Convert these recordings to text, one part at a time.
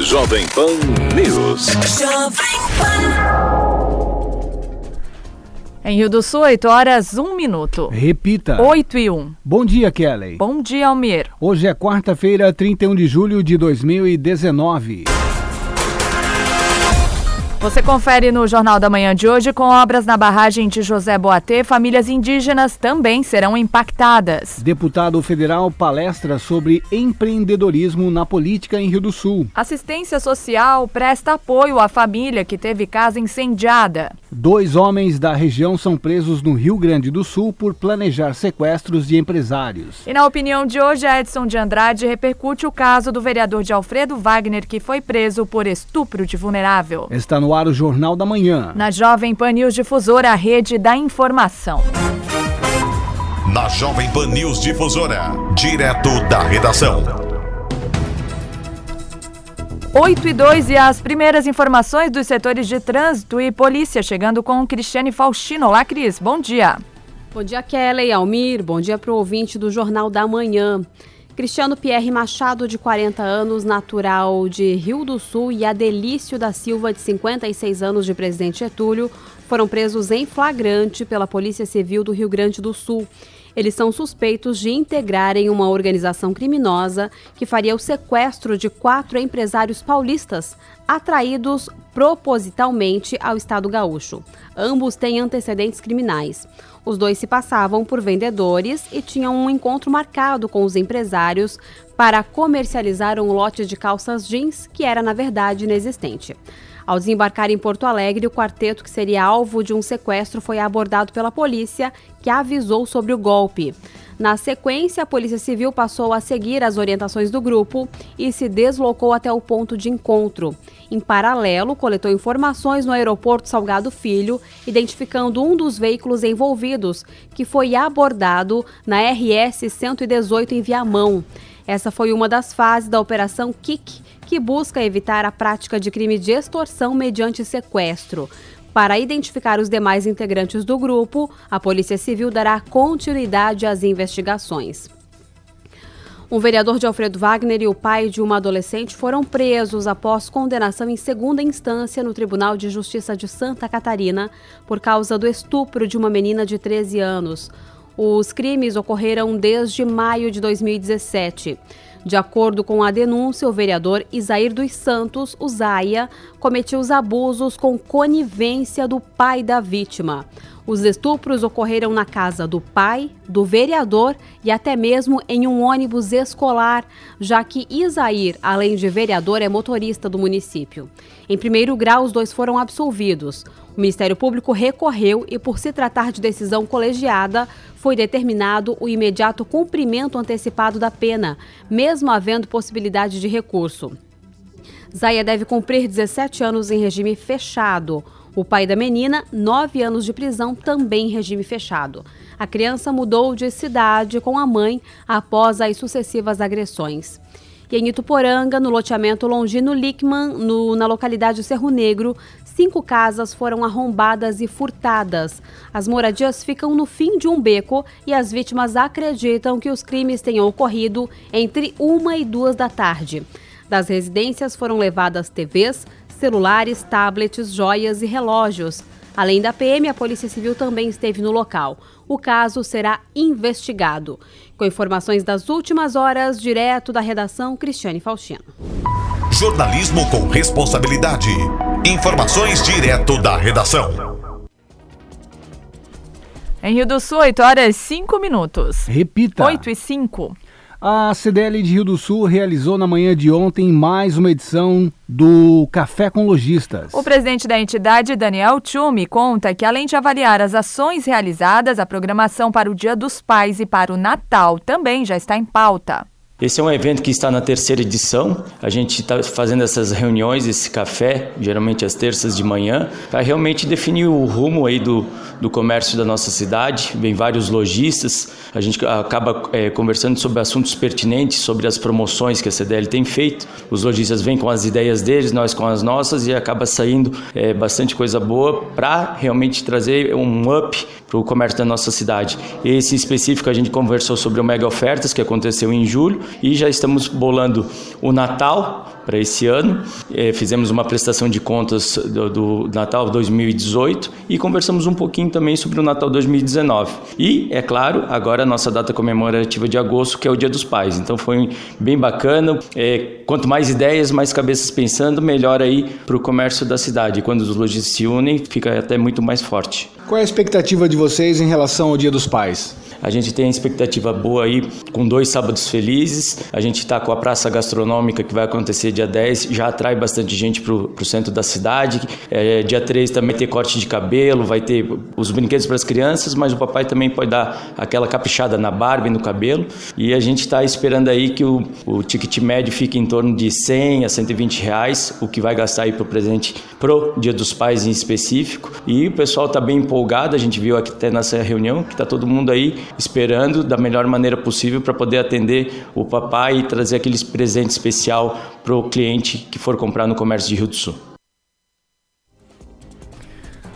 Jovem Pan News. Jovem Pan. Em Rio do Sul, 8 horas, 1 minuto. Repita. 8 e 1. Bom dia, Kelly. Bom dia, Almir. Hoje é quarta-feira, 31 de julho de 2019. Você confere no Jornal da Manhã de hoje com obras na barragem de José Boatê, famílias indígenas também serão impactadas. Deputado federal palestra sobre empreendedorismo na política em Rio do Sul. Assistência social presta apoio à família que teve casa incendiada. Dois homens da região são presos no Rio Grande do Sul por planejar sequestros de empresários. E na opinião de hoje, Edson de Andrade repercute o caso do vereador de Alfredo Wagner que foi preso por estupro de vulnerável. Está no no ar o Jornal da Manhã. Na Jovem Pan News Difusora, a rede da informação. Na Jovem Pan News Difusora, direto da redação. 8 e 2 e as primeiras informações dos setores de trânsito e polícia, chegando com Cristiane Faustino. Olá, Cris, bom dia. Bom dia, Kelly, Almir, bom dia para o ouvinte do Jornal da Manhã. Cristiano Pierre Machado, de 40 anos, natural de Rio do Sul, e Adelício da Silva, de 56 anos, de Presidente Getúlio, foram presos em flagrante pela Polícia Civil do Rio Grande do Sul. Eles são suspeitos de integrarem uma organização criminosa que faria o sequestro de quatro empresários paulistas atraídos propositalmente ao Estado gaúcho. Ambos têm antecedentes criminais. Os dois se passavam por vendedores e tinham um encontro marcado com os empresários para comercializar um lote de calças jeans que era, na verdade, inexistente. Ao desembarcar em Porto Alegre, o quarteto que seria alvo de um sequestro foi abordado pela polícia, que avisou sobre o golpe. Na sequência, a Polícia Civil passou a seguir as orientações do grupo e se deslocou até o ponto de encontro. Em paralelo, coletou informações no aeroporto Salgado Filho, identificando um dos veículos envolvidos, que foi abordado na RS 118 em Viamão. Essa foi uma das fases da Operação KIK, que busca evitar a prática de crime de extorsão mediante sequestro. Para identificar os demais integrantes do grupo, a Polícia Civil dará continuidade às investigações. Um vereador de Alfredo Wagner e o pai de uma adolescente foram presos após condenação em segunda instância no Tribunal de Justiça de Santa Catarina por causa do estupro de uma menina de 13 anos. Os crimes ocorreram desde maio de 2017. De acordo com a denúncia, o vereador Isair dos Santos, o Zaia, cometeu os abusos com conivência do pai da vítima. Os estupros ocorreram na casa do pai, do vereador e até mesmo em um ônibus escolar, já que Isair, além de vereador, é motorista do município. Em primeiro grau, os dois foram absolvidos. O Ministério Público recorreu e, por se tratar de decisão colegiada, foi determinado o imediato cumprimento antecipado da pena, mesmo havendo possibilidade de recurso. Zaya deve cumprir 17 anos em regime fechado. O pai da menina, nove anos de prisão, também em regime fechado. A criança mudou de cidade com a mãe após as sucessivas agressões. E em Ituporanga, no loteamento Longino Lickman, no, na localidade Cerro Negro, cinco casas foram arrombadas e furtadas. As moradias ficam no fim de um beco e as vítimas acreditam que os crimes tenham ocorrido entre uma e duas da tarde. Das residências foram levadas TVs, celulares, tablets, joias e relógios. Além da PM, a Polícia Civil também esteve no local. O caso será investigado. Com informações das últimas horas, direto da redação, Cristiane Faustino. Jornalismo com responsabilidade. Informações direto da redação. Em Rio do Sul, 8 horas 5 minutos. Repita. 8 e 5. A CDL de Rio do Sul realizou na manhã de ontem mais uma edição do Café com Lojistas. O presidente da entidade, Daniel Tchumi, conta que além de avaliar as ações realizadas, a programação para o Dia dos Pais e para o Natal também já está em pauta. Esse é um evento que está na terceira edição. A gente está fazendo essas reuniões, esse café, geralmente às terças de manhã, para realmente definir o rumo aí do, do comércio da nossa cidade. Vem vários lojistas, a gente acaba é, conversando sobre assuntos pertinentes, sobre as promoções que a CDL tem feito. Os lojistas vêm com as ideias deles, nós com as nossas, e acaba saindo é, bastante coisa boa para realmente trazer um up para o comércio da nossa cidade. Esse específico a gente conversou sobre o Mega Ofertas, que aconteceu em julho, e já estamos bolando o Natal para esse ano. É, fizemos uma prestação de contas do, do, Natal 2018 e conversamos um pouquinho também sobre o Natal 2019. E, é claro, agora a nossa data comemorativa de agosto, que é o Dia dos Pais. Então foi bem bacana. É, quanto mais ideias, mais cabeças pensando, melhor aí para o comércio da cidade. Quando os lojistas se unem, fica até muito mais forte. Qual é a expectativa de vocês em relação ao Dia dos Pais? A gente tem expectativa boa aí com dois sábados felizes. A gente está com a praça gastronômica que vai acontecer dia 10, já atrai bastante gente para o centro da cidade. É, dia 3 também tem corte de cabelo, vai ter os brinquedos para as crianças, mas o papai também pode dar aquela caprichada na barba e no cabelo. E a gente está esperando aí que o, o ticket médio fique em torno de 100 a 120 reais, o que vai gastar aí para o presente pro Dia dos Pais em específico. E o pessoal está bem empolgado, a gente viu aqui até nessa reunião que está todo mundo aí esperando da melhor maneira possível para poder atender o papai e trazer aquele presente especial para o cliente que for comprar no comércio de Rio do Sul.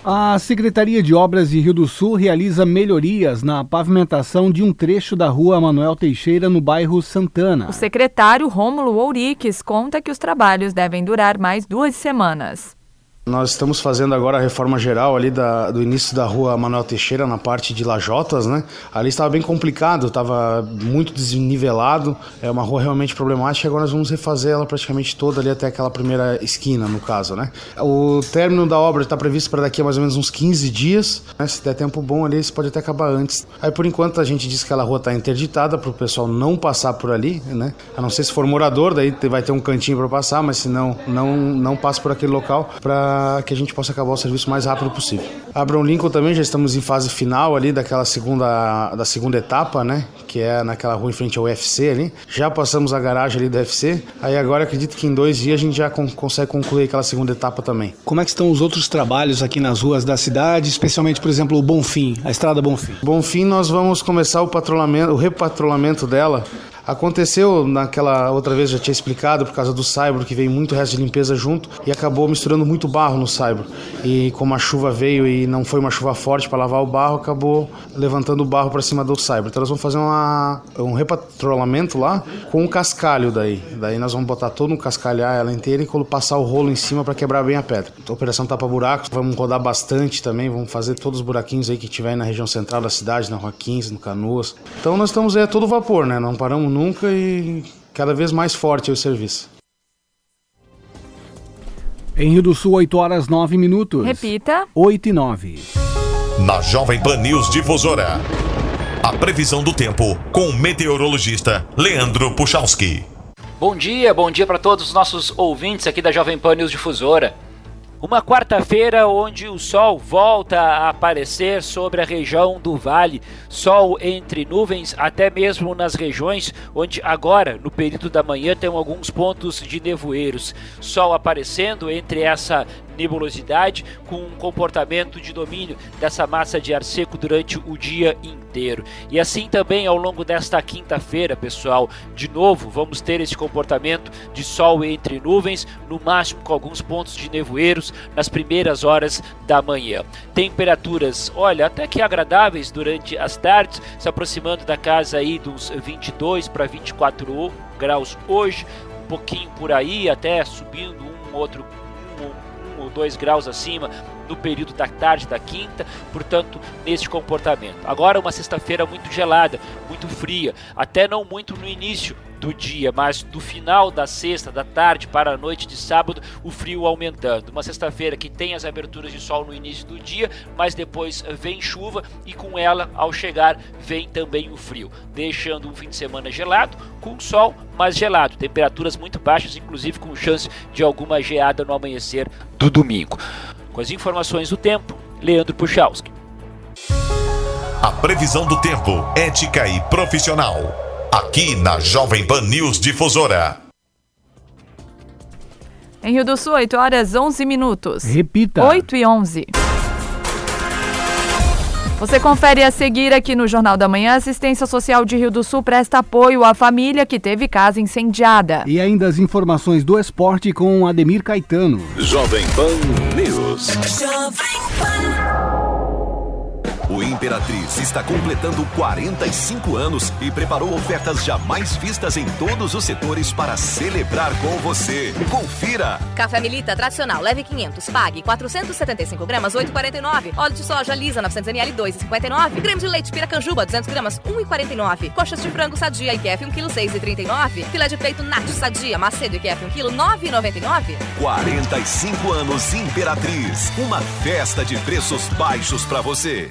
A Secretaria de Obras de Rio do Sul realiza melhorias na pavimentação de um trecho da rua Manuel Teixeira, no bairro Santana. O secretário Rômulo Ouriques conta que os trabalhos devem durar mais duas semanas. Nós estamos fazendo agora a reforma geral ali da, do início da rua Manuel Teixeira, na parte de Lajotas, né? Ali estava bem complicado, estava muito desnivelado, é uma rua realmente problemática. Agora nós vamos refazer ela praticamente toda ali até aquela primeira esquina, no caso, né? O término da obra está previsto para daqui a mais ou menos uns 15 dias, né? Se der tempo bom ali, isso pode até acabar antes. Aí por enquanto a gente diz que aquela rua está interditada para o pessoal não passar por ali, né? A não ser se for morador, daí vai ter um cantinho para passar, mas se não, não, não passa por aquele local para que a gente possa acabar o serviço o mais rápido possível. Abraham Lincoln também já estamos em fase final ali daquela segunda da segunda etapa, né, que é naquela rua em frente ao UFC ali. Já passamos a garagem ali do UFC. Aí agora acredito que em dois dias a gente já con consegue concluir aquela segunda etapa também. Como é que estão os outros trabalhos aqui nas ruas da cidade, especialmente, por exemplo, o Bonfim, a estrada Bonfim? Bonfim nós vamos começar o patrulhamento, o repatrulhamento dela Aconteceu naquela outra vez, já tinha explicado, por causa do saibro, que veio muito resto de limpeza junto e acabou misturando muito barro no saibro. E como a chuva veio e não foi uma chuva forte para lavar o barro, acabou levantando o barro para cima do saibro. Então nós vamos fazer uma, um repatrolamento lá com um cascalho daí. Daí nós vamos botar todo um cascalhar ela inteira e passar o rolo em cima para quebrar bem a pedra. Então, operação tapa buracos, vamos rodar bastante também, vamos fazer todos os buraquinhos aí que tiver na região central da cidade, na Rua 15, no Canoas. Então nós estamos aí a todo vapor, né? Não paramos nunca e cada vez mais forte o serviço. Em Rio do Sul, 8 horas 9 minutos. Repita. 8 e 9. Na Jovem Pan News Difusora. A previsão do tempo com o meteorologista Leandro Puchalski. Bom dia, bom dia para todos os nossos ouvintes aqui da Jovem Pan News Difusora. Uma quarta-feira onde o sol volta a aparecer sobre a região do vale, sol entre nuvens, até mesmo nas regiões onde agora, no período da manhã, tem alguns pontos de nevoeiros. Sol aparecendo entre essa nebulosidade com um comportamento de domínio dessa massa de ar seco durante o dia inteiro. E assim também ao longo desta quinta-feira, pessoal, de novo vamos ter esse comportamento de sol entre nuvens, no máximo com alguns pontos de nevoeiros nas primeiras horas da manhã. Temperaturas, olha, até que agradáveis durante as tardes, se aproximando da casa aí dos 22 para 24 graus hoje, um pouquinho por aí, até subindo um outro ou 2 graus acima no período da tarde da quinta, portanto, neste comportamento. Agora, uma sexta-feira muito gelada, muito fria, até não muito no início do dia, mas do final da sexta, da tarde para a noite de sábado, o frio aumentando. Uma sexta-feira que tem as aberturas de sol no início do dia, mas depois vem chuva e com ela, ao chegar, vem também o frio, deixando um fim de semana gelado, com sol, mas gelado. Temperaturas muito baixas, inclusive com chance de alguma geada no amanhecer do domingo. Com as informações do tempo, Leandro Puchalski. A previsão do tempo, ética e profissional aqui na Jovem Pan News Difusora. Em Rio do Sul, 8 horas 11 minutos. Repita. 8 e 11. Você confere a seguir aqui no Jornal da Manhã. Assistência Social de Rio do Sul presta apoio à família que teve casa incendiada. E ainda as informações do esporte com Ademir Caetano. Jovem Pan News. Jovem Pan. O Imperatriz está completando 45 anos e preparou ofertas jamais vistas em todos os setores para celebrar com você. Confira! Café Milita tradicional, leve 500, pague 475 gramas, 8,49. Óleo de soja lisa 900 ml, 2,59. Creme de leite Piracanjuba, 200 gramas, 1,49. Coxas de frango sadia IQF 1 kg, 6,39. Filé de peito Nath sadia, Macedo IQF 1 kg, 9,99. 45 anos Imperatriz. Uma festa de preços baixos para você.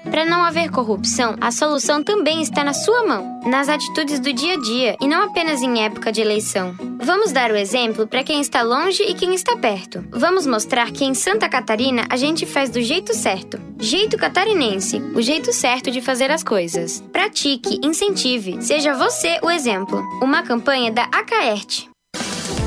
Para não haver corrupção, a solução também está na sua mão, nas atitudes do dia a dia e não apenas em época de eleição. Vamos dar o exemplo para quem está longe e quem está perto. Vamos mostrar que em Santa Catarina a gente faz do jeito certo. Jeito catarinense, o jeito certo de fazer as coisas. Pratique, incentive, seja você o exemplo. Uma campanha da Acaerte.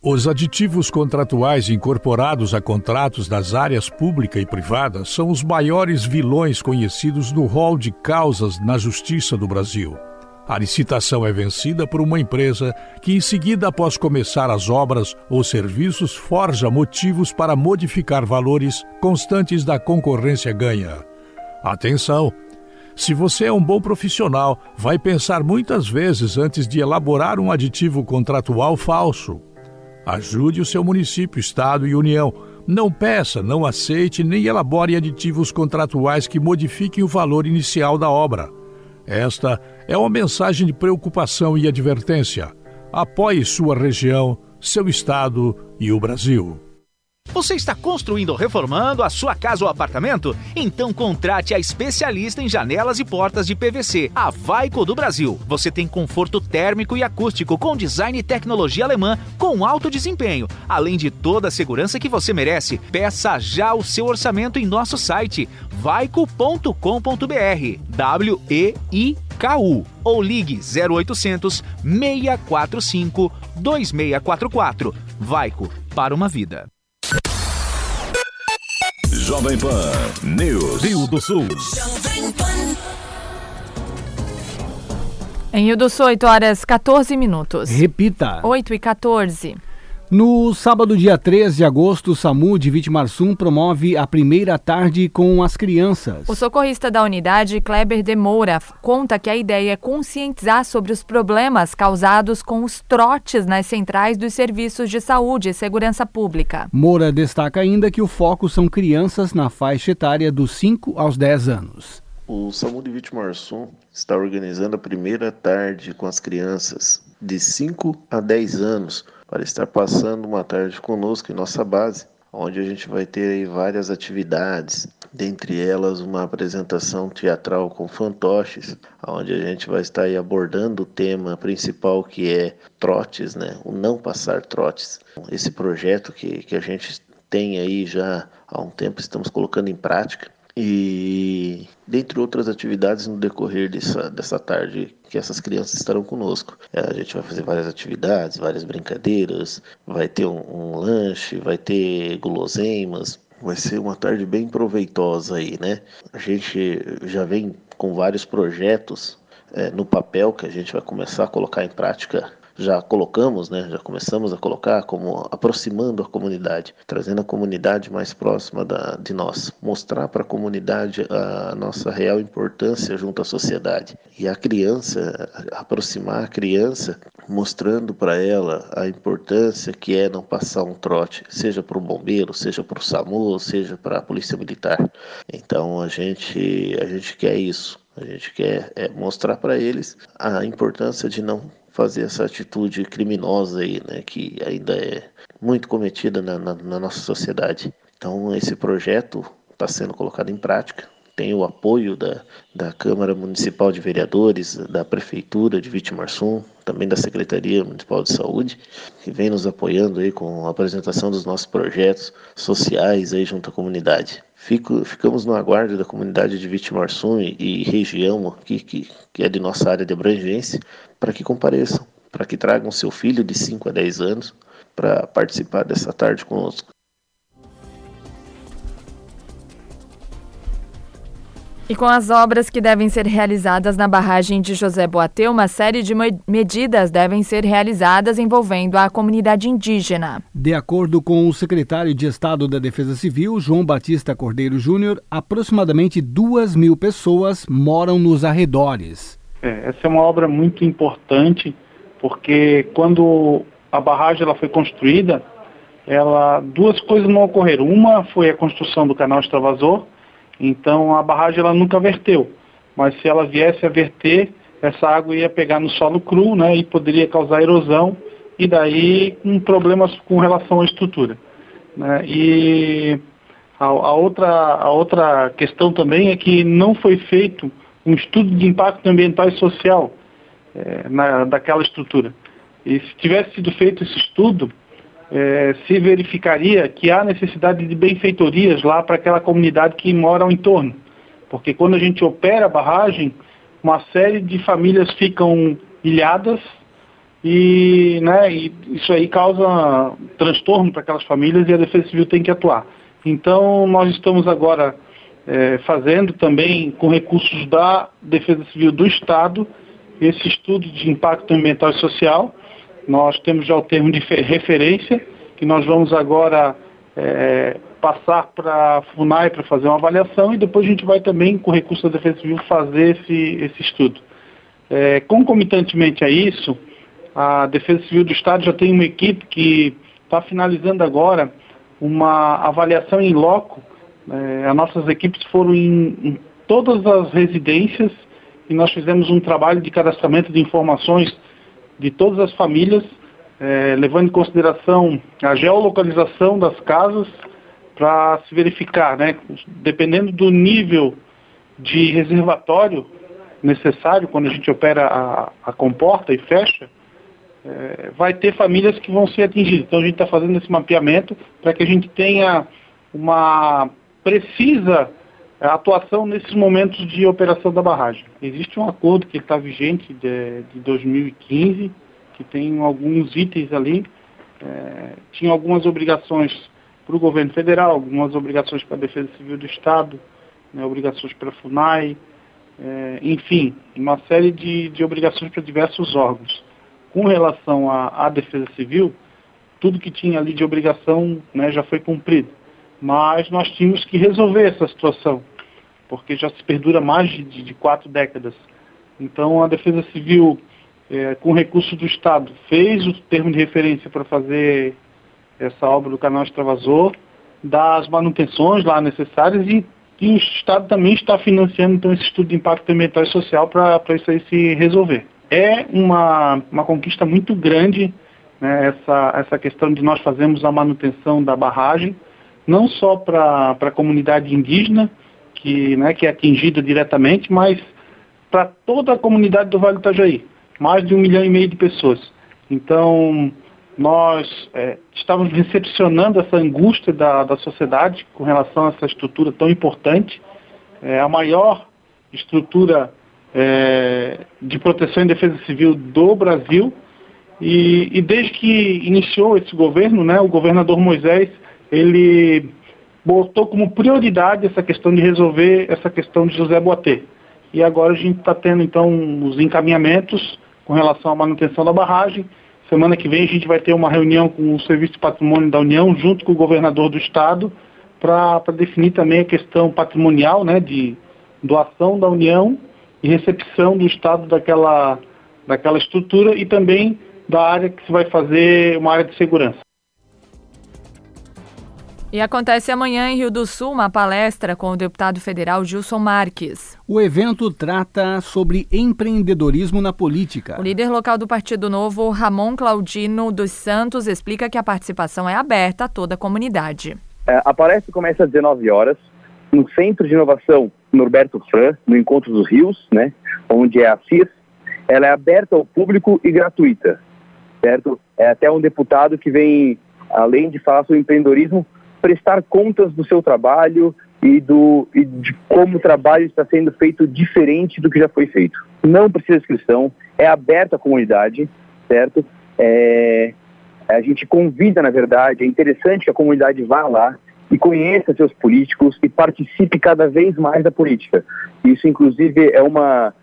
Os aditivos contratuais incorporados a contratos das áreas pública e privada são os maiores vilões conhecidos no rol de causas na Justiça do Brasil. A licitação é vencida por uma empresa que, em seguida, após começar as obras ou serviços, forja motivos para modificar valores constantes da concorrência ganha. Atenção! Se você é um bom profissional, vai pensar muitas vezes antes de elaborar um aditivo contratual falso. Ajude o seu município, estado e união. Não peça, não aceite nem elabore aditivos contratuais que modifiquem o valor inicial da obra. Esta é uma mensagem de preocupação e advertência. Apoie sua região, seu estado e o Brasil. Você está construindo ou reformando a sua casa ou apartamento? Então contrate a especialista em janelas e portas de PVC, a Vaico do Brasil. Você tem conforto térmico e acústico com design e tecnologia alemã com alto desempenho, além de toda a segurança que você merece. Peça já o seu orçamento em nosso site vaico.com.br. W E I KU ou ligue 0800 645 2644. Vaico para uma vida. Jovem Pan News. Rio do Sul. Em Rio do Sul, 8 horas 14 minutos. Repita. 8 e 14. No sábado, dia 13 de agosto, o SAMU de Vitimarsum promove a primeira tarde com as crianças. O socorrista da unidade, Kleber de Moura, conta que a ideia é conscientizar sobre os problemas causados com os trotes nas centrais dos serviços de saúde e segurança pública. Moura destaca ainda que o foco são crianças na faixa etária dos 5 aos 10 anos. O SAMU de Vitimarsum está organizando a primeira tarde com as crianças de 5 a 10 anos para estar passando uma tarde conosco em nossa base, onde a gente vai ter várias atividades, dentre elas uma apresentação teatral com fantoches, onde a gente vai estar abordando o tema principal que é trotes, né? O não passar trotes. Esse projeto que, que a gente tem aí já há um tempo, estamos colocando em prática e dentre outras atividades no decorrer dessa, dessa tarde que essas crianças estarão conosco. É, a gente vai fazer várias atividades, várias brincadeiras, vai ter um, um lanche, vai ter guloseimas, vai ser uma tarde bem proveitosa aí, né? A gente já vem com vários projetos é, no papel que a gente vai começar a colocar em prática já colocamos, né, já começamos a colocar como aproximando a comunidade, trazendo a comunidade mais próxima da, de nós, mostrar para a comunidade a nossa real importância junto à sociedade. E a criança, aproximar a criança, mostrando para ela a importância que é não passar um trote, seja para o bombeiro, seja para o SAMU, seja para a polícia militar. Então a gente, a gente quer isso. A gente quer é, mostrar para eles a importância de não fazer essa atitude criminosa aí, né, que ainda é muito cometida na, na, na nossa sociedade. Então, esse projeto está sendo colocado em prática tem o apoio da, da Câmara Municipal de Vereadores, da Prefeitura de Vitimarsum, também da Secretaria Municipal de Saúde, que vem nos apoiando aí com a apresentação dos nossos projetos sociais aí junto à comunidade. Fico, ficamos no aguardo da comunidade de Vitimarsum e, e região aqui, que, que é de nossa área de abrangência, para que compareçam, para que tragam seu filho de 5 a 10 anos para participar dessa tarde conosco. E com as obras que devem ser realizadas na barragem de José Boatê, uma série de medidas devem ser realizadas envolvendo a comunidade indígena. De acordo com o secretário de Estado da Defesa Civil, João Batista Cordeiro Júnior, aproximadamente duas mil pessoas moram nos arredores. É, essa é uma obra muito importante, porque quando a barragem ela foi construída, ela, duas coisas não ocorreram. Uma foi a construção do canal extravasor, então a barragem ela nunca verteu, mas se ela viesse a verter, essa água ia pegar no solo cru, né, e poderia causar erosão e daí um problemas com relação à estrutura. Né? E a, a, outra, a outra questão também é que não foi feito um estudo de impacto ambiental e social é, na, daquela estrutura. E se tivesse sido feito esse estudo, é, se verificaria que há necessidade de benfeitorias lá para aquela comunidade que mora ao entorno. Porque quando a gente opera a barragem, uma série de famílias ficam ilhadas e, né, e isso aí causa transtorno para aquelas famílias e a Defesa Civil tem que atuar. Então, nós estamos agora é, fazendo também, com recursos da Defesa Civil do Estado, esse estudo de impacto ambiental e social, nós temos já o termo de referência, que nós vamos agora é, passar para a FUNAI para fazer uma avaliação e depois a gente vai também, com recurso da Defesa Civil, fazer esse, esse estudo. É, concomitantemente a isso, a Defesa Civil do Estado já tem uma equipe que está finalizando agora uma avaliação em loco. É, as nossas equipes foram em, em todas as residências e nós fizemos um trabalho de cadastramento de informações de todas as famílias, é, levando em consideração a geolocalização das casas para se verificar, né, dependendo do nível de reservatório necessário quando a gente opera a, a comporta e fecha, é, vai ter famílias que vão ser atingidas. Então a gente está fazendo esse mapeamento para que a gente tenha uma precisa atuação nesses momentos de operação da barragem. Existe um acordo que está vigente de, de 2015, que tem alguns itens ali, é, tinha algumas obrigações para o governo federal, algumas obrigações para a Defesa Civil do Estado, né, obrigações para a FUNAI, é, enfim, uma série de, de obrigações para diversos órgãos. Com relação à, à Defesa Civil, tudo que tinha ali de obrigação né, já foi cumprido mas nós tínhamos que resolver essa situação, porque já se perdura mais de, de quatro décadas. Então a Defesa Civil, é, com recursos do Estado, fez o termo de referência para fazer essa obra do canal extravasor, dá as manutenções lá necessárias e, e, o Estado também está financiando então esse estudo de impacto ambiental e social para isso aí se resolver. É uma, uma conquista muito grande né, essa, essa questão de nós fazermos a manutenção da barragem, não só para a comunidade indígena, que, né, que é atingida diretamente, mas para toda a comunidade do Vale do Itajaí, mais de um milhão e meio de pessoas. Então, nós é, estamos recepcionando essa angústia da, da sociedade com relação a essa estrutura tão importante, é a maior estrutura é, de proteção e defesa civil do Brasil, e, e desde que iniciou esse governo, né, o governador Moisés ele botou como prioridade essa questão de resolver essa questão de José Boatê. E agora a gente está tendo então os encaminhamentos com relação à manutenção da barragem. Semana que vem a gente vai ter uma reunião com o Serviço de Patrimônio da União, junto com o governador do estado, para definir também a questão patrimonial, né, de doação da União e recepção do estado daquela, daquela estrutura e também da área que se vai fazer uma área de segurança. E acontece amanhã em Rio do Sul uma palestra com o deputado federal Gilson Marques. O evento trata sobre empreendedorismo na política. O líder local do Partido Novo, Ramon Claudino dos Santos, explica que a participação é aberta a toda a comunidade. É, a palestra começa às 19 horas no Centro de Inovação Norberto Fran, no Encontro dos Rios, né, onde é a CIS. Ela é aberta ao público e gratuita, certo? É até um deputado que vem, além de falar sobre empreendedorismo, prestar contas do seu trabalho e, do, e de como o trabalho está sendo feito diferente do que já foi feito. Não precisa de inscrição, é aberto à comunidade, certo? É, a gente convida, na verdade, é interessante que a comunidade vá lá e conheça seus políticos e participe cada vez mais da política. Isso, inclusive, é uma,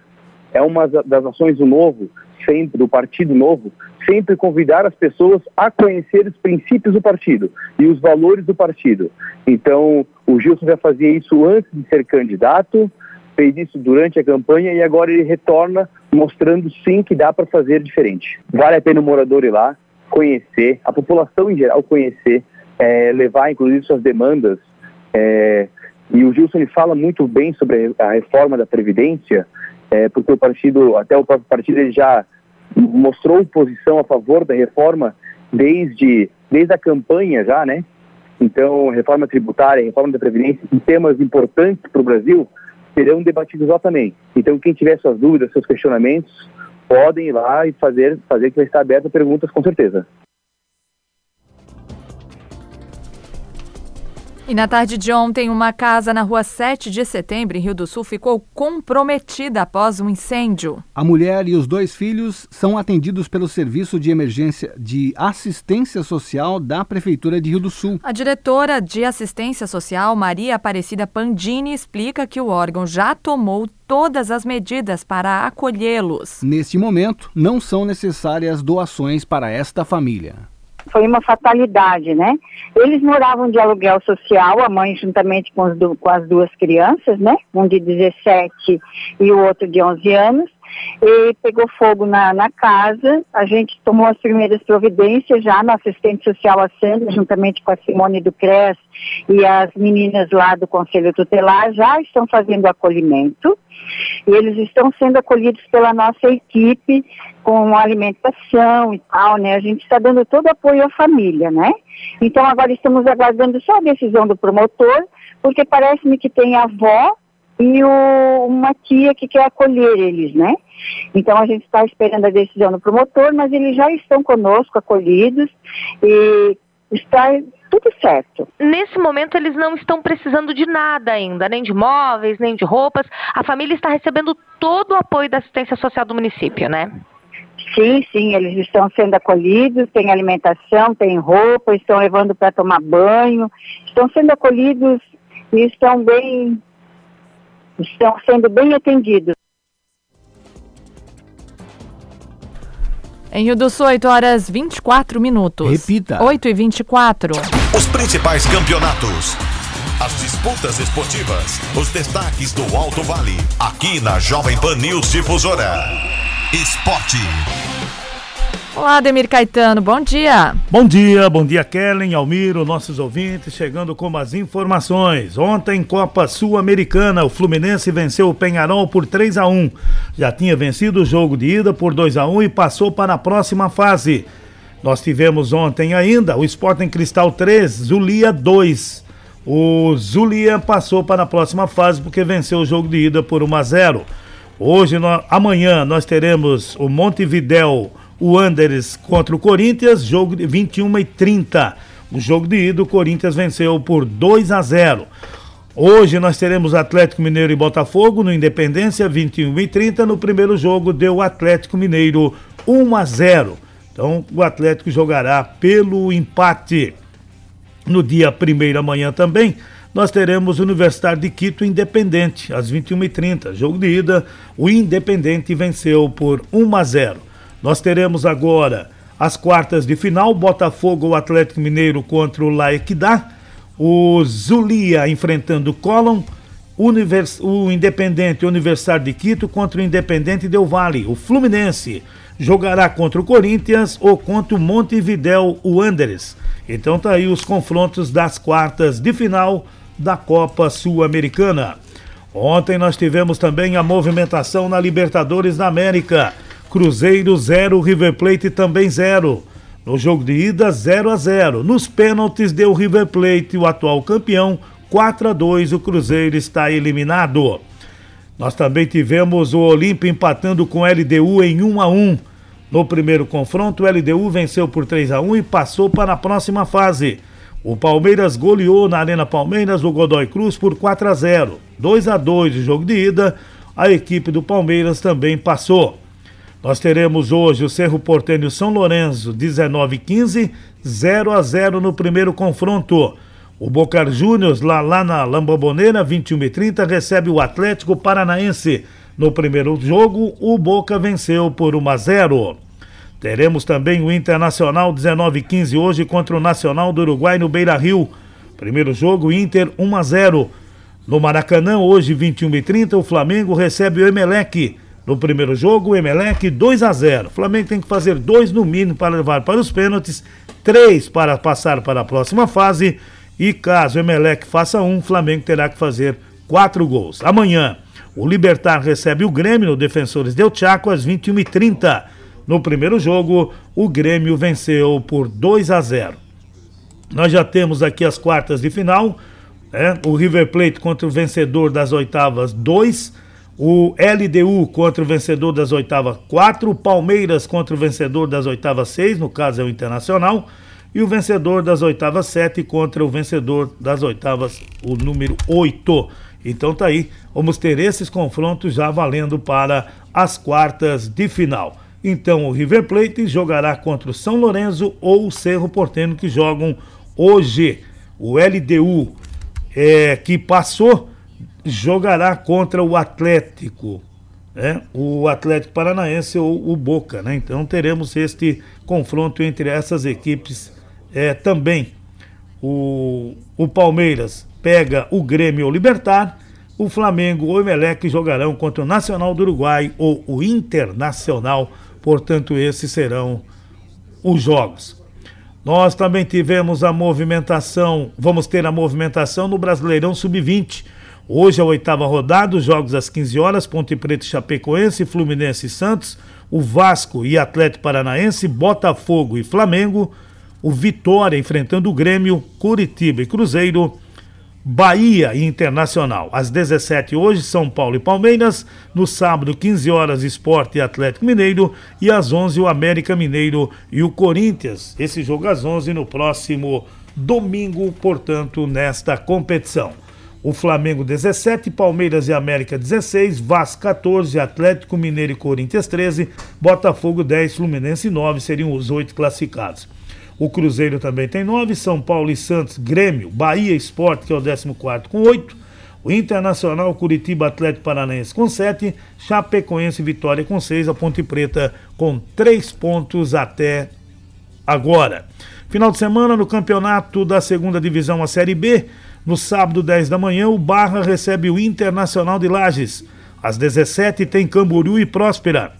é uma das ações do Novo, sempre, do Partido Novo, sempre convidar as pessoas a conhecer os princípios do partido e os valores do partido. Então, o Gilson já fazia isso antes de ser candidato, fez isso durante a campanha e agora ele retorna mostrando sim que dá para fazer diferente. Vale a pena o morador ir lá, conhecer, a população em geral conhecer, é, levar inclusive suas demandas. É, e o Gilson ele fala muito bem sobre a reforma da Previdência, é, porque o partido, até o próprio partido, ele já mostrou posição a favor da reforma desde, desde a campanha já, né? Então, reforma tributária, reforma da Previdência, em temas importantes para o Brasil, serão debatidos lá também. Então, quem tiver suas dúvidas, seus questionamentos, podem ir lá e fazer, fazer que vai estar aberto a perguntas com certeza. E na tarde de ontem, uma casa na rua 7 de setembro, em Rio do Sul, ficou comprometida após um incêndio. A mulher e os dois filhos são atendidos pelo Serviço de Emergência de Assistência Social da Prefeitura de Rio do Sul. A diretora de Assistência Social, Maria Aparecida Pandini, explica que o órgão já tomou todas as medidas para acolhê-los. Neste momento, não são necessárias doações para esta família foi uma fatalidade, né? Eles moravam de aluguel social, a mãe juntamente com, com as duas crianças, né? Um de 17 e o outro de 11 anos e pegou fogo na, na casa. A gente tomou as primeiras providências já na assistente social a Sandra, juntamente com a Simone do CRES e as meninas lá do Conselho Tutelar, já estão fazendo acolhimento. E eles estão sendo acolhidos pela nossa equipe com alimentação e tal, né? A gente está dando todo apoio à família, né? Então agora estamos aguardando só a decisão do promotor, porque parece-me que tem avó e o, uma tia que quer acolher eles, né? Então a gente está esperando a decisão do promotor, mas eles já estão conosco, acolhidos, e está tudo certo. Nesse momento eles não estão precisando de nada ainda, nem de móveis, nem de roupas. A família está recebendo todo o apoio da assistência social do município, né? Sim, sim, eles estão sendo acolhidos, tem alimentação, tem roupa, estão levando para tomar banho, estão sendo acolhidos e estão bem estão sendo bem atendidos. Em Rio do Sul, 8 horas 24 minutos. Repita. 8 e 24. Os principais campeonatos. As disputas esportivas. Os destaques do Alto Vale. Aqui na Jovem Pan News Difusora. Esporte. Olá, Ademir Caetano, bom dia. Bom dia, bom dia, Kellen, Almiro, nossos ouvintes, chegando com as informações. Ontem, Copa Sul-Americana, o Fluminense venceu o Penharol por 3 a 1 Já tinha vencido o jogo de ida por 2 a 1 e passou para a próxima fase. Nós tivemos ontem ainda o Sporting Cristal 3, Zulia 2. O Zulia passou para a próxima fase porque venceu o jogo de ida por 1 a 0. Hoje, no, amanhã, nós teremos o Montevidéu o Anderes contra o Corinthians, jogo de 21 e 30. O jogo de ida, o Corinthians venceu por 2 a 0. Hoje nós teremos Atlético Mineiro e Botafogo no Independência, 21 e 30. No primeiro jogo deu Atlético Mineiro 1 a 0. Então o Atlético jogará pelo empate. No dia 1 amanhã também, nós teremos Universidade de Quito Independente, às 21h30. Jogo de ida, o Independente venceu por 1 a 0. Nós teremos agora as quartas de final, Botafogo ou Atlético Mineiro contra o Laequidá, o Zulia enfrentando o Colón, Univers... o Independente Universitário de Quito contra o Independente Del Vale, o Fluminense jogará contra o Corinthians ou contra o Montevidéu Wanderers. Então tá aí os confrontos das quartas de final da Copa Sul-Americana. Ontem nós tivemos também a movimentação na Libertadores da América. Cruzeiro 0, River Plate também 0. No jogo de ida, 0 a 0. Nos pênaltis deu River Plate, o atual campeão, 4 a 2. O Cruzeiro está eliminado. Nós também tivemos o Olímpia empatando com o LDU em 1 a 1. No primeiro confronto, o LDU venceu por 3 a 1 e passou para a próxima fase. O Palmeiras goleou na Arena Palmeiras o Godoy Cruz por 4 a 0. 2 a 2 o jogo de ida. A equipe do Palmeiras também passou. Nós teremos hoje o Cerro Portenho São Lourenço 19 15, 0 a 0 no primeiro confronto. O Bocar Juniors, lá, lá na Lamboboneira, 21 e 30, recebe o Atlético Paranaense. No primeiro jogo, o Boca venceu por 1 a 0. Teremos também o Internacional 19 15 hoje contra o Nacional do Uruguai no Beira Rio. Primeiro jogo, Inter 1 a 0. No Maracanã, hoje 21 e 30, o Flamengo recebe o Emelec. No primeiro jogo, o Emelec 2 a 0. O Flamengo tem que fazer dois no mínimo para levar para os pênaltis, três para passar para a próxima fase e caso o Emelec faça um, o Flamengo terá que fazer quatro gols. Amanhã, o Libertar recebe o Grêmio no Defensores del Chaco às 21h30. No primeiro jogo, o Grêmio venceu por 2 a 0. Nós já temos aqui as quartas de final. Né? O River Plate contra o vencedor das oitavas 2. O LDU contra o vencedor das oitavas 4. O Palmeiras contra o vencedor das oitavas 6, no caso é o Internacional e o vencedor das oitavas 7 contra o vencedor das oitavas, o número 8. Então tá aí, vamos ter esses confrontos já valendo para as quartas de final. Então o River Plate jogará contra o São Lourenço ou o Cerro Porteño que jogam hoje. O LDU é, que passou jogará contra o Atlético, né? o Atlético Paranaense ou o Boca. Né? Então teremos este confronto entre essas equipes é, também o, o Palmeiras pega o Grêmio ou Libertar, o Flamengo ou o Emelec jogarão contra o Nacional do Uruguai ou o Internacional, portanto, esses serão os jogos. Nós também tivemos a movimentação, vamos ter a movimentação no Brasileirão Sub-20. Hoje é a oitava rodada, os jogos às 15 horas, Ponte Preta e Chapecoense, Fluminense e Santos, o Vasco e Atlético Paranaense, Botafogo e Flamengo, o Vitória enfrentando o Grêmio, Curitiba e Cruzeiro, Bahia e Internacional. Às 17 hoje, São Paulo e Palmeiras. No sábado, 15 horas, Esporte e Atlético Mineiro. E às 11, o América Mineiro e o Corinthians. Esse jogo às 11 no próximo domingo, portanto, nesta competição. O Flamengo 17, Palmeiras e América 16, Vasco 14, Atlético Mineiro e Corinthians 13, Botafogo 10, Fluminense 9 seriam os oito classificados. O Cruzeiro também tem nove, São Paulo e Santos, Grêmio, Bahia Esporte, que é o 14 com oito. O Internacional, Curitiba, Atlético Paranaense com sete, Chapecoense Vitória com seis, a Ponte Preta com três pontos até agora. Final de semana no campeonato da segunda divisão, a Série B. No sábado, 10 da manhã, o Barra recebe o Internacional de Lages. Às 17 tem Camboriú e Próspera.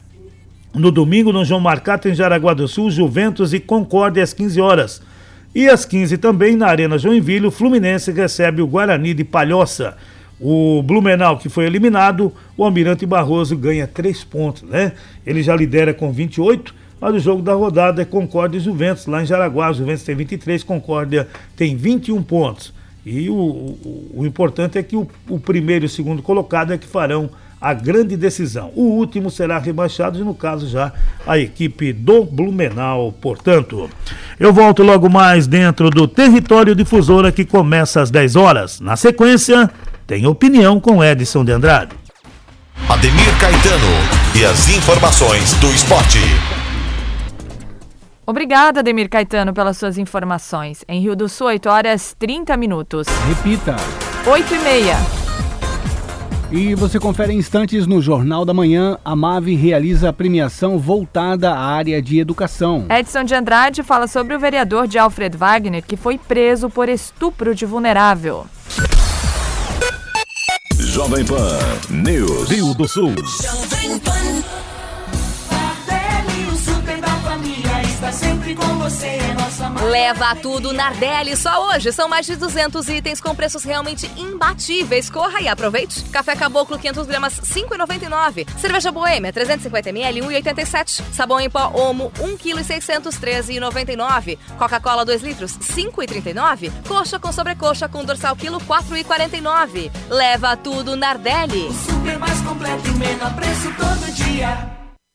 No domingo, no João Marcato, em Jaraguá do Sul, Juventus e Concórdia às 15 horas. E às 15 também, na Arena Joinville, o Fluminense recebe o Guarani de Palhoça. O Blumenau, que foi eliminado, o Almirante Barroso ganha 3 pontos, né? Ele já lidera com 28, mas o jogo da rodada é Concórdia e Juventus, lá em Jaraguá. O Juventus tem 23, Concórdia tem 21 pontos. E o, o, o importante é que o, o primeiro e o segundo colocado é que farão a grande decisão. O último será rebaixado, e no caso já a equipe do Blumenau, portanto. Eu volto logo mais dentro do território difusora que começa às 10 horas. Na sequência, tem opinião com Edson de Andrade. Ademir Caetano e as informações do esporte. Obrigada, Ademir Caetano, pelas suas informações. Em Rio do Sul, 8 horas 30 minutos. Repita. 8 e meia. E você confere instantes no Jornal da Manhã. A MAVE realiza a premiação voltada à área de educação. Edson de Andrade fala sobre o vereador de Alfred Wagner que foi preso por estupro de vulnerável. Jovem Pan News. Rio do Sul. Leva tudo Nardelli. Só hoje são mais de 200 itens com preços realmente imbatíveis. Corra e aproveite. Café Caboclo 500 gramas 5,99. Cerveja Boêmia 350 ml 1,87. Sabão em pó Omo 1 kg 613,99. Coca-Cola 2 litros 5,39. Coxa com sobrecoxa com dorsal quilo 4,49. Leva tudo Nardelli. O super mais completo e menor preço todo dia.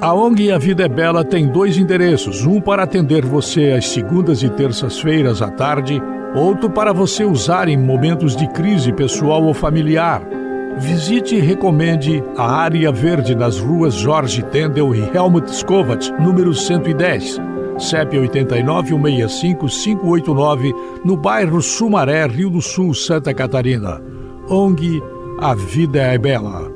A ONG A Vida é Bela tem dois endereços: um para atender você às segundas e terças-feiras à tarde, outro para você usar em momentos de crise pessoal ou familiar. Visite e recomende a área verde nas ruas Jorge Tendel e Helmut Skovat, número 110. CEP 89 165 589, no bairro Sumaré, Rio do Sul, Santa Catarina. ONG A Vida é Bela.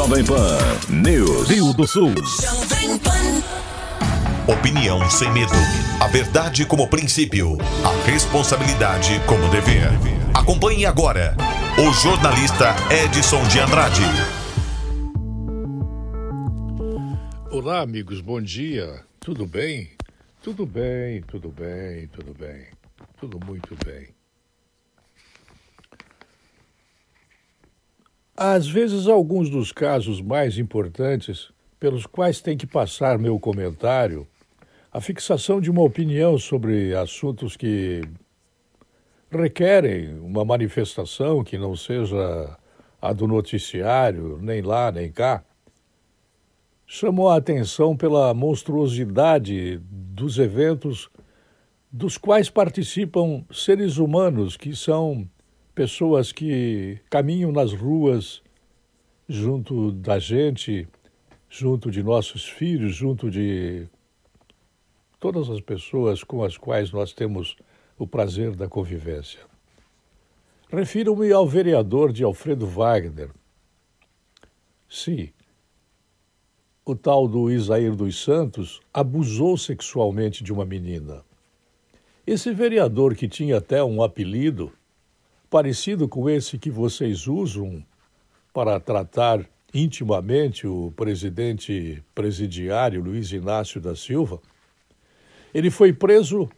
Jovem Pan News. Rio do Sul. Opinião sem medo. A verdade como princípio. A responsabilidade como dever. Acompanhe agora o jornalista Edson de Andrade. Olá, amigos, bom dia. Tudo bem? Tudo bem, tudo bem, tudo bem. Tudo muito bem. Às vezes, alguns dos casos mais importantes pelos quais tem que passar meu comentário, a fixação de uma opinião sobre assuntos que requerem uma manifestação que não seja a do noticiário, nem lá, nem cá, chamou a atenção pela monstruosidade dos eventos dos quais participam seres humanos que são pessoas que caminham nas ruas junto da gente, junto de nossos filhos, junto de todas as pessoas com as quais nós temos o prazer da convivência. Refiro-me ao vereador de Alfredo Wagner. Sim, o tal do Isair dos Santos abusou sexualmente de uma menina. Esse vereador, que tinha até um apelido, parecido com esse que vocês usam para tratar intimamente o presidente presidiário Luiz Inácio da Silva, ele foi preso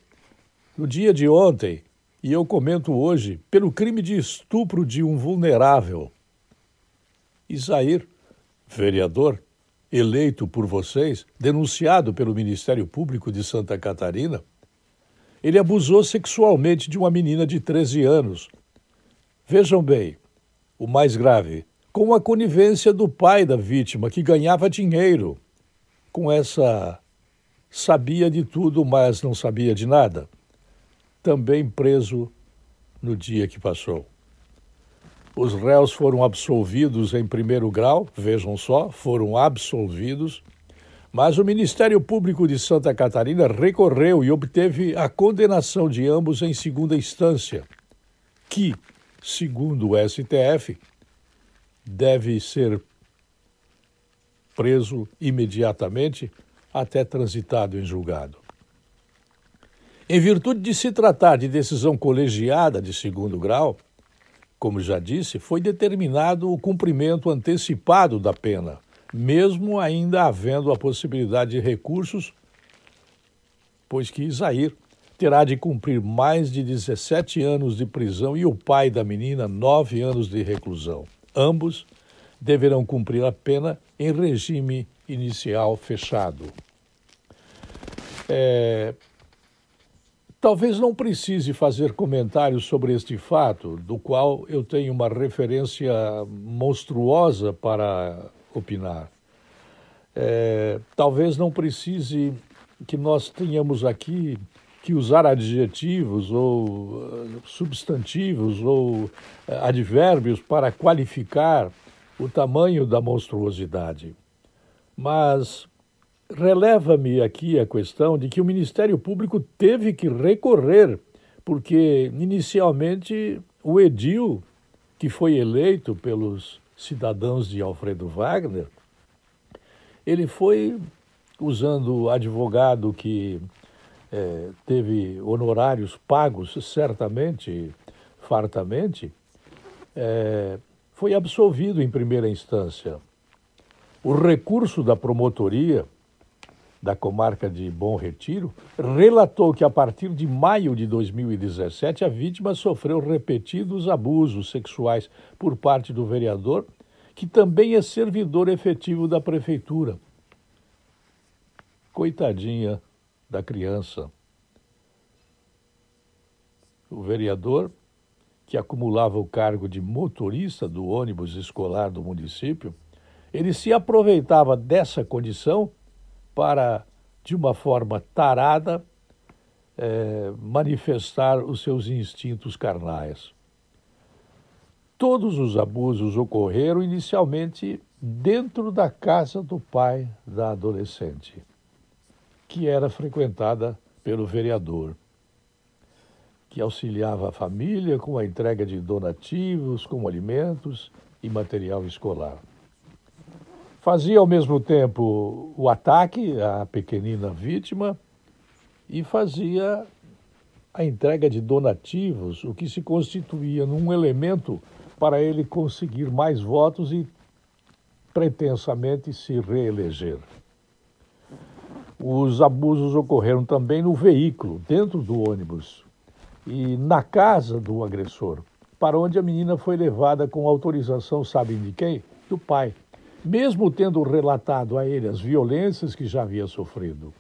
no dia de ontem, e eu comento hoje, pelo crime de estupro de um vulnerável. Isair, vereador, eleito por vocês, denunciado pelo Ministério Público de Santa Catarina, ele abusou sexualmente de uma menina de 13 anos Vejam bem, o mais grave, com a conivência do pai da vítima, que ganhava dinheiro com essa sabia de tudo, mas não sabia de nada. Também preso no dia que passou. Os réus foram absolvidos em primeiro grau, vejam só, foram absolvidos, mas o Ministério Público de Santa Catarina recorreu e obteve a condenação de ambos em segunda instância, que, segundo o STF, deve ser preso imediatamente até transitado em julgado. Em virtude de se tratar de decisão colegiada de segundo grau, como já disse, foi determinado o cumprimento antecipado da pena, mesmo ainda havendo a possibilidade de recursos, pois que Isair terá de cumprir mais de 17 anos de prisão e o pai da menina, nove anos de reclusão. Ambos deverão cumprir a pena em regime inicial fechado. É, talvez não precise fazer comentários sobre este fato, do qual eu tenho uma referência monstruosa para opinar. É, talvez não precise que nós tenhamos aqui que usar adjetivos ou uh, substantivos ou uh, advérbios para qualificar o tamanho da monstruosidade. Mas releva-me aqui a questão de que o Ministério Público teve que recorrer, porque inicialmente o edil que foi eleito pelos cidadãos de Alfredo Wagner, ele foi usando advogado que é, teve honorários pagos certamente, fartamente, é, foi absolvido em primeira instância. O recurso da promotoria da comarca de Bom Retiro relatou que a partir de maio de 2017 a vítima sofreu repetidos abusos sexuais por parte do vereador, que também é servidor efetivo da prefeitura. Coitadinha da criança. O vereador que acumulava o cargo de motorista do ônibus escolar do município, ele se aproveitava dessa condição para, de uma forma tarada, é, manifestar os seus instintos carnais. Todos os abusos ocorreram inicialmente dentro da casa do pai da adolescente, que era frequentada pelo vereador que auxiliava a família com a entrega de donativos, como alimentos e material escolar. Fazia ao mesmo tempo o ataque à pequenina vítima e fazia a entrega de donativos, o que se constituía num elemento para ele conseguir mais votos e pretensamente se reeleger. Os abusos ocorreram também no veículo, dentro do ônibus, e na casa do agressor, para onde a menina foi levada com autorização, sabem de quem? Do pai, mesmo tendo relatado a ele as violências que já havia sofrido.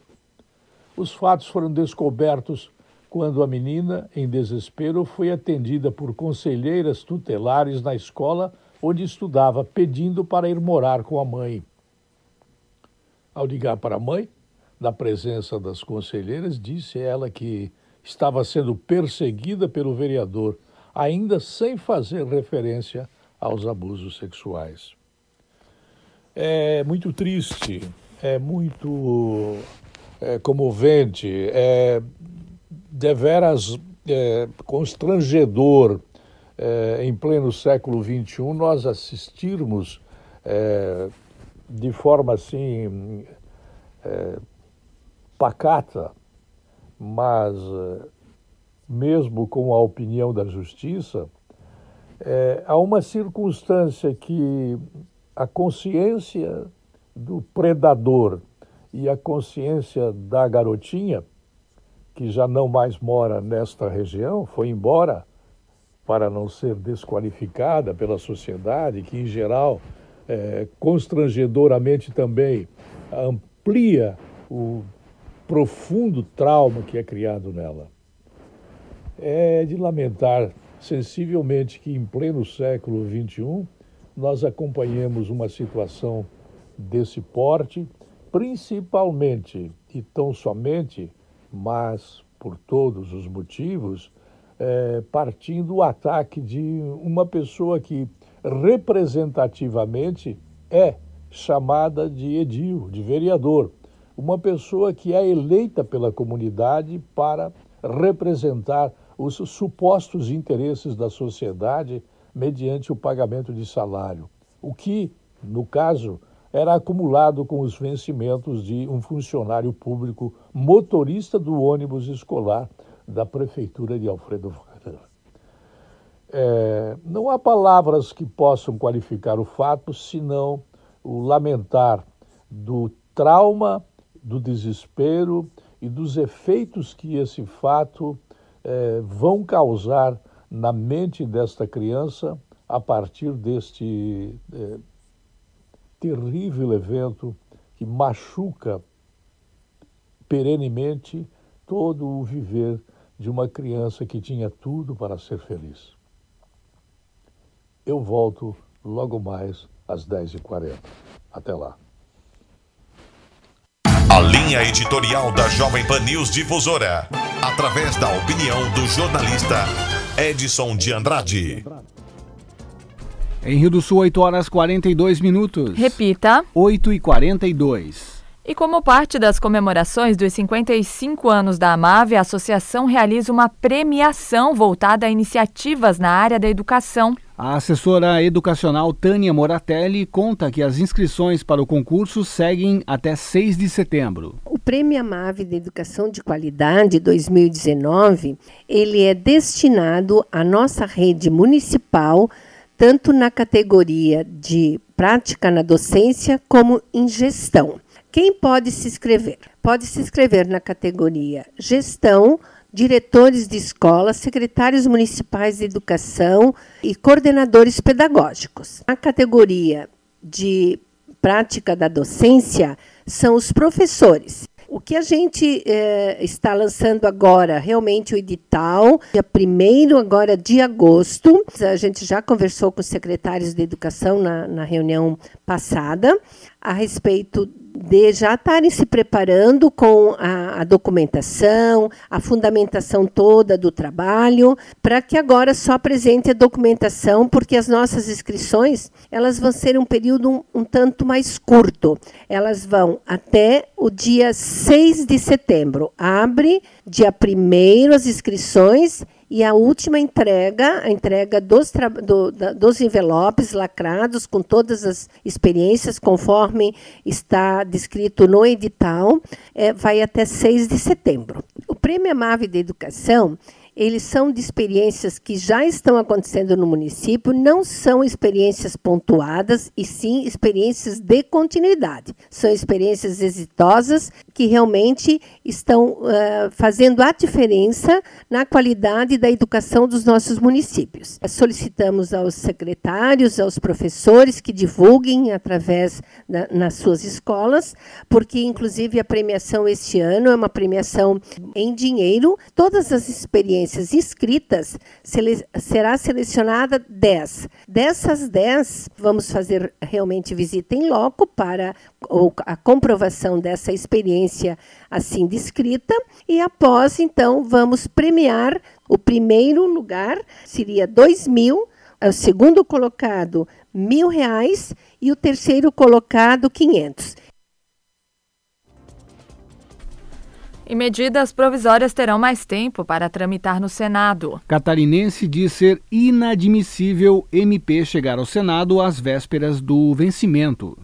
Os fatos foram descobertos quando a menina, em desespero, foi atendida por conselheiras tutelares na escola onde estudava, pedindo para ir morar com a mãe. Ao ligar para a mãe, na presença das conselheiras, disse ela que estava sendo perseguida pelo vereador, ainda sem fazer referência aos abusos sexuais. É muito triste, é muito é, comovente, é deveras é, constrangedor é, em pleno século XXI nós assistirmos é, de forma assim é, pacata mas eh, mesmo com a opinião da justiça, é, há uma circunstância que a consciência do predador e a consciência da garotinha, que já não mais mora nesta região, foi embora para não ser desqualificada pela sociedade, que em geral, é, constrangedoramente também amplia o profundo trauma que é criado nela. É de lamentar sensivelmente que em pleno século XXI nós acompanhemos uma situação desse porte, principalmente e tão somente, mas por todos os motivos, é, partindo do ataque de uma pessoa que representativamente é chamada de edil, de vereador, uma pessoa que é eleita pela comunidade para representar os supostos interesses da sociedade mediante o pagamento de salário, o que, no caso, era acumulado com os vencimentos de um funcionário público motorista do ônibus escolar da prefeitura de Alfredo Varela. É, não há palavras que possam qualificar o fato, senão o lamentar do trauma, do desespero e dos efeitos que esse fato é, vão causar na mente desta criança a partir deste é, terrível evento que machuca perenemente todo o viver de uma criança que tinha tudo para ser feliz. Eu volto logo mais às 10h40. Até lá. A linha editorial da Jovem Pan News Difusora, através da opinião do jornalista Edson de Andrade. Em Rio do Sul, 8 horas 42 minutos. Repita. 8 e 42. E como parte das comemorações dos 55 anos da Amave, a associação realiza uma premiação voltada a iniciativas na área da educação. A assessora educacional Tânia Moratelli conta que as inscrições para o concurso seguem até 6 de setembro. O Prêmio Amave de Educação de Qualidade 2019, ele é destinado à nossa rede municipal, tanto na categoria de prática na docência como em gestão. Quem pode se inscrever? Pode se inscrever na categoria Gestão, diretores de escola, secretários municipais de educação e coordenadores pedagógicos. A categoria de prática da docência são os professores. O que a gente eh, está lançando agora, realmente o edital, dia 1 agora de agosto, a gente já conversou com os secretários de educação na, na reunião passada a respeito de já estarem se preparando com a, a, documentação, a fundamentação toda do trabalho, para que agora só apresente a documentação, porque as nossas inscrições elas vão ser um período um, um tanto mais curto. Elas vão até o dia 6 de setembro. Abre dia 1 as inscrições e a última entrega, a entrega dos, do, da, dos envelopes lacrados com todas as experiências, conforme está descrito no edital, é, vai até 6 de setembro. O Prêmio Amave de Educação eles são de experiências que já estão acontecendo no município, não são experiências pontuadas, e sim experiências de continuidade. São experiências exitosas que realmente estão uh, fazendo a diferença na qualidade da educação dos nossos municípios. Solicitamos aos secretários, aos professores que divulguem através da, nas suas escolas, porque inclusive a premiação este ano é uma premiação em dinheiro. Todas as experiências experiências inscritas, sele será selecionada 10. Dessas 10, vamos fazer realmente visita em loco para a comprovação dessa experiência assim descrita e após, então, vamos premiar o primeiro lugar, seria 2 mil, o segundo colocado, mil reais e o terceiro colocado, 500. E medidas provisórias terão mais tempo para tramitar no Senado. Catarinense diz ser inadmissível MP chegar ao Senado às vésperas do vencimento.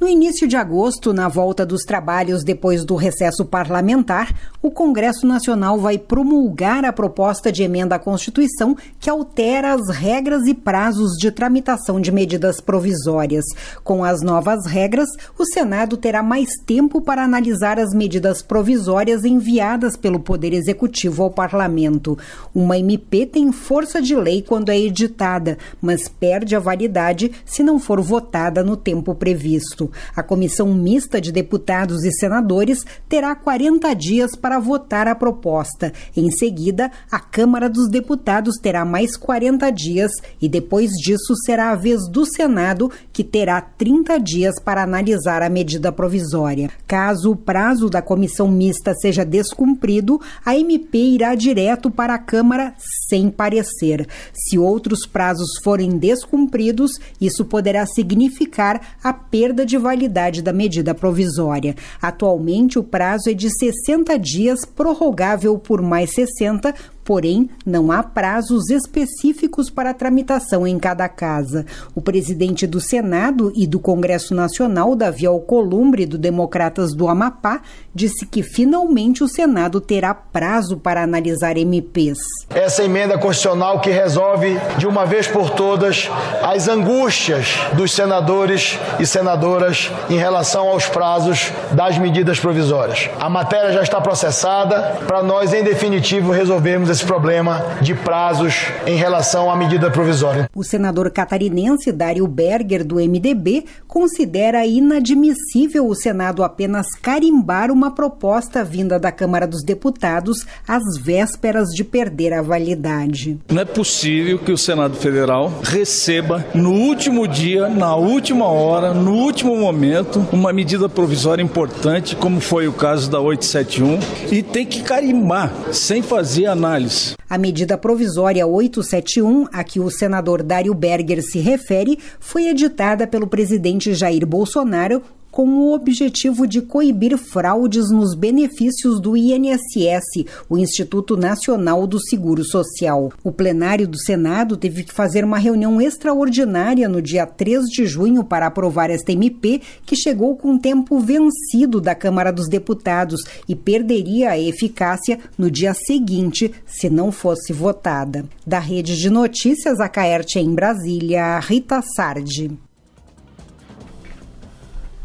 No início de agosto, na volta dos trabalhos depois do recesso parlamentar, o Congresso Nacional vai promulgar a proposta de emenda à Constituição que altera as regras e prazos de tramitação de medidas provisórias. Com as novas regras, o Senado terá mais tempo para analisar as medidas provisórias enviadas pelo Poder Executivo ao Parlamento. Uma MP tem força de lei quando é editada, mas perde a validade se não for votada no tempo previsto. A comissão mista de deputados e senadores terá 40 dias para votar a proposta. Em seguida, a Câmara dos Deputados terá mais 40 dias e depois disso será a vez do Senado, que terá 30 dias para analisar a medida provisória. Caso o prazo da comissão mista seja descumprido, a MP irá direto para a Câmara sem parecer. Se outros prazos forem descumpridos, isso poderá significar a perda de validade da medida provisória. Atualmente, o prazo é de 60 dias, prorrogável por mais 60, porém não há prazos específicos para tramitação em cada casa. O presidente do Senado e do Congresso Nacional, Davi Alcolumbre, do Democratas do Amapá, disse que finalmente o Senado terá prazo para analisar MPs. Essa emenda constitucional que resolve de uma vez por todas as angústias dos senadores e senadoras em relação aos prazos das medidas provisórias. A matéria já está processada para nós, em definitivo, resolvermos esse problema de prazos em relação à medida provisória. O senador catarinense Dário Berger, do MDB, considera inadmissível o Senado apenas carimbar uma proposta vinda da Câmara dos Deputados às vésperas de perder a validade. Não é possível que o Senado Federal receba no último dia, na última hora, no último momento, uma medida provisória importante, como foi o caso da 871, e tem que carimbar sem fazer análise. A medida provisória 871, a que o senador Dário Berger se refere, foi editada pelo presidente Jair Bolsonaro com o objetivo de coibir fraudes nos benefícios do INSS, o Instituto Nacional do Seguro Social. O plenário do Senado teve que fazer uma reunião extraordinária no dia 3 de junho para aprovar esta MP, que chegou com tempo vencido da Câmara dos Deputados e perderia a eficácia no dia seguinte se não fosse votada. Da Rede de Notícias, a Caerte em Brasília, Rita Sardi.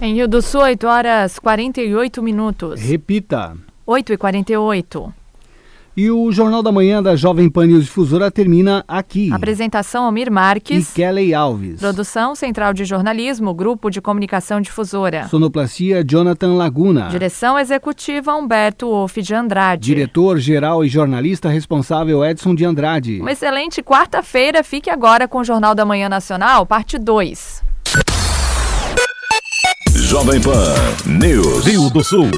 Em Rio do Sul, 8 horas 48 minutos. Repita. 8 e 48. E o Jornal da Manhã da Jovem Pan News Difusora termina aqui. Apresentação Almir Marques. E Kelly Alves. Produção Central de Jornalismo, Grupo de Comunicação Difusora. Sonoplastia Jonathan Laguna. Direção Executiva Humberto Wolff de Andrade. Diretor-Geral e Jornalista Responsável Edson de Andrade. Uma excelente quarta-feira. Fique agora com o Jornal da Manhã Nacional, parte 2. Jovem Pan News. Rio do Sul.